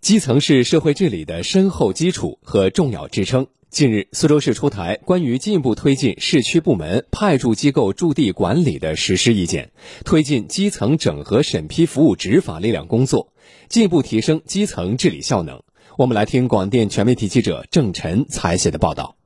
基层是社会治理的深厚基础和重要支撑。近日，苏州市出台关于进一步推进市区部门派驻机构驻地管理的实施意见，推进基层整合审批服务执法力量工作，进一步提升基层治理效能。我们来听广电全媒体记者郑晨采写的报道。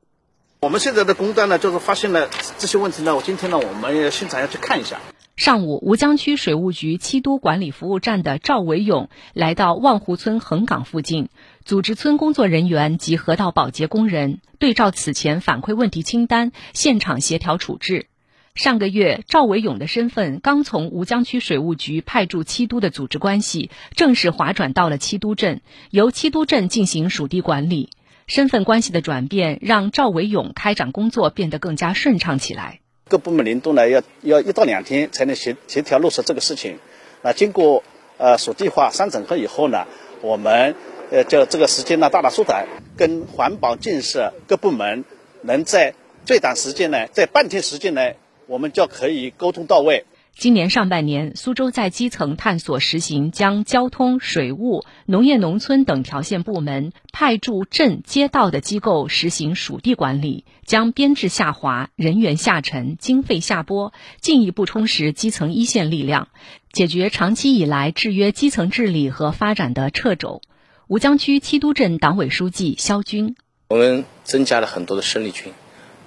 我们现在的工单呢，就是发现了这些问题呢。我今天呢，我们现场要去看一下。上午，吴江区水务局七都管理服务站的赵维勇来到望湖村横岗附近，组织村工作人员及河道保洁工人对照此前反馈问题清单，现场协调处置。上个月，赵维勇的身份刚从吴江区水务局派驻七都的组织关系正式划转到了七都镇，由七都镇进行属地管理。身份关系的转变，让赵维勇开展工作变得更加顺畅起来。各部门联动呢，要要一到两天才能协协调落实这个事情。那经过呃属地化、三整合以后呢，我们呃就这个时间呢大大缩短，跟环保建设各部门能在最短时间呢，在半天时间内，我们就可以沟通到位。今年上半年，苏州在基层探索实行将交通、水务、农业农村等条线部门派驻镇街道的机构实行属地管理，将编制下滑、人员下沉、经费下拨，进一步充实基层一线力量，解决长期以来制约基层治理和发展的掣肘。吴江区七都镇党委书记肖军：我们增加了很多的生力军，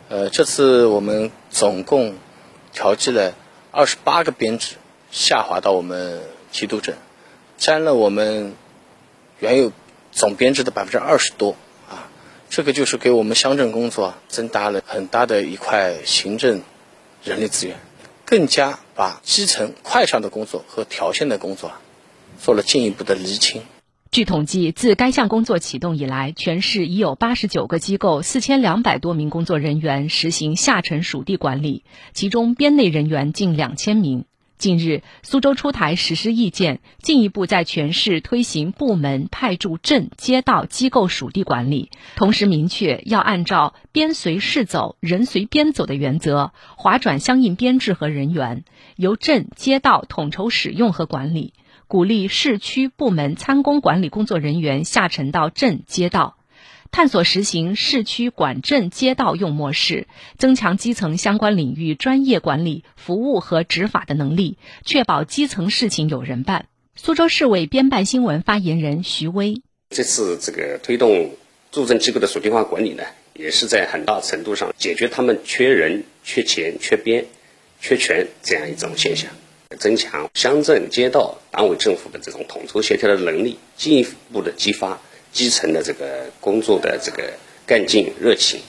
呃，这次我们总共调剂了。二十八个编制下滑到我们七都镇，占了我们原有总编制的百分之二十多啊！这个就是给我们乡镇工作增大了很大的一块行政人力资源，更加把基层快上的工作和条线的工作做了进一步的厘清。据统计，自该项工作启动以来，全市已有八十九个机构、四千两百多名工作人员实行下沉属地管理，其中编内人员近两千名。近日，苏州出台实施意见，进一步在全市推行部门派驻镇街道机构属地管理，同时明确要按照“编随市走，人随编走”的原则，划转相应编制和人员，由镇街道统筹使用和管理。鼓励市区部门参工管理工作人员下沉到镇街道，探索实行市区管镇街道用模式，增强基层相关领域专业管理、服务和执法的能力，确保基层事情有人办。苏州市委编办新闻发言人徐威：这次这个推动驻镇机构的属地化管理呢，也是在很大程度上解决他们缺人、缺钱、缺编、缺权这样一种现象。增强乡镇街道党委政府的这种统筹协调的能力，进一步的激发基层的这个工作的这个干劲热情。